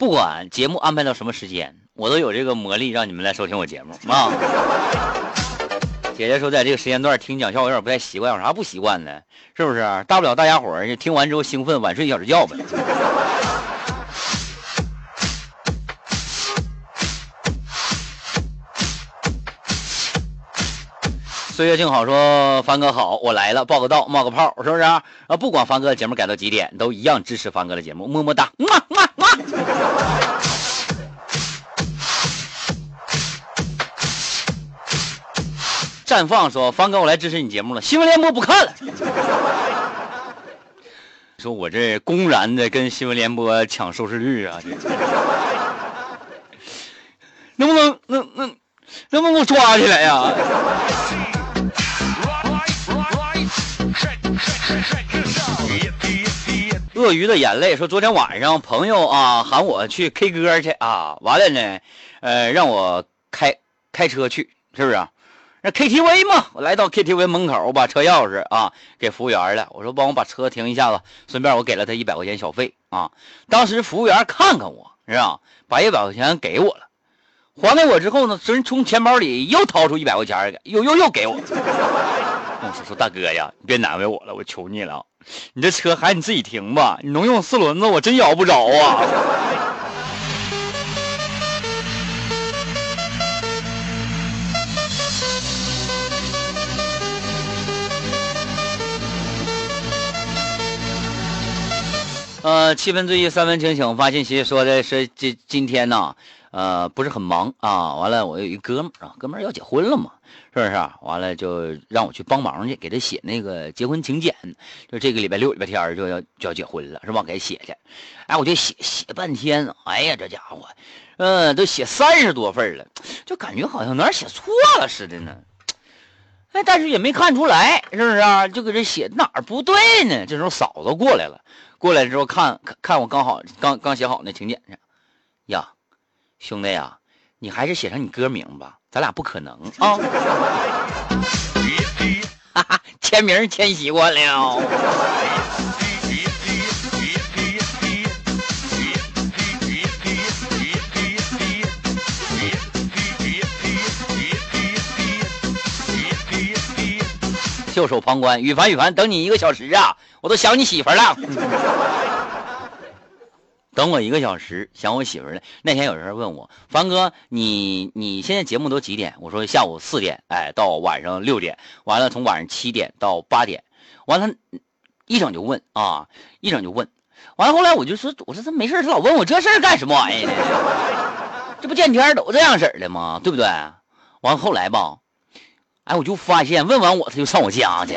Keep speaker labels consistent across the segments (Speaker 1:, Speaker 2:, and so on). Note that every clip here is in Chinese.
Speaker 1: 不管节目安排到什么时间，我都有这个魔力让你们来收听我节目啊。姐姐说，在这个时间段听讲笑话有点不太习惯，有啥不习惯的？是不是？大不了大家伙儿听完之后兴奋，晚睡一小时觉呗。岁月静好说，凡哥好，我来了，报个到，冒个泡，是不是啊？不管凡哥的节目改到几点，都一样支持凡哥的节目，么么哒，么么么。绽放说，凡哥，我来支持你节目了，新闻联播不看了。说我这公然的跟新闻联播抢收视率啊，能不能能能能不能给我抓起来呀？鳄鱼的眼泪说：“昨天晚上朋友啊喊我去 K 歌去啊，完了呢，呃，让我开开车去，是不是？那 KTV 嘛，我来到 KTV 门口，我把车钥匙啊给服务员了，我说帮我把车停一下子，顺便我给了他一百块钱小费啊。当时服务员看看我，是吧？把一百块钱给我了，还给我之后呢，真从钱包里又掏出一百块钱，又又又给我。我说说大哥呀，你别难为我了，我求你了。”你这车还是你自己停吧，你能用四轮子，我真摇不着啊。呃，七分醉意三分清醒，发信息说的是今今天呢，呃，不是很忙啊。完了，我有一哥们儿啊，哥们儿要结婚了嘛。是不是？完了就让我去帮忙去，给他写那个结婚请柬。就这个礼拜六、礼拜天就要就要结婚了，是吧？给他写去。哎，我就写写半天。哎呀，这家伙，嗯，都写三十多份了，就感觉好像哪儿写错了似的呢。哎，但是也没看出来，是不是啊？就搁这写哪儿不对呢？这时候嫂子过来了，过来之后看看看我刚好刚刚写好那请柬去。呀，兄弟呀，你还是写上你歌名吧。咱俩不可能 啊！哈哈，签名签习惯了。袖手旁观，羽凡羽凡，等你一个小时啊，我都想你媳妇了。等我一个小时，想我媳妇了。那天有人问我，凡哥，你你现在节目都几点？我说下午四点，哎，到晚上六点，完了从晚上七点到八点，完了，一整就问啊，一整就问，完了后来我就说，我说他没事他老问我这事儿干什么玩意呢？这不见天都这样式的吗？对不对？完了后来吧，哎，我就发现问完我他就上我家去。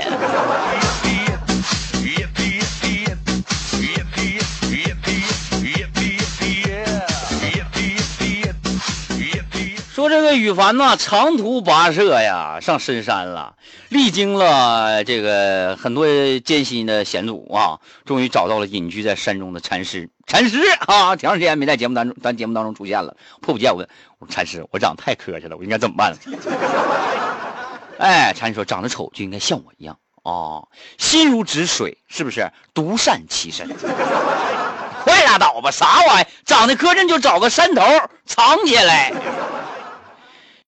Speaker 1: 说这个羽凡呐，长途跋涉呀，上深山了，历经了这个很多艰辛的险阻啊，终于找到了隐居在山中的禅师。禅师啊，挺长时间没在节目当中，咱节目当中出现了。迫不及待问，我说禅师，我长得太磕碜了，我应该怎么办？哎，禅师说，长得丑就应该像我一样啊，心如止水，是不是？独善其身。快拉倒吧，啥玩意？长得磕碜就找个山头藏起来。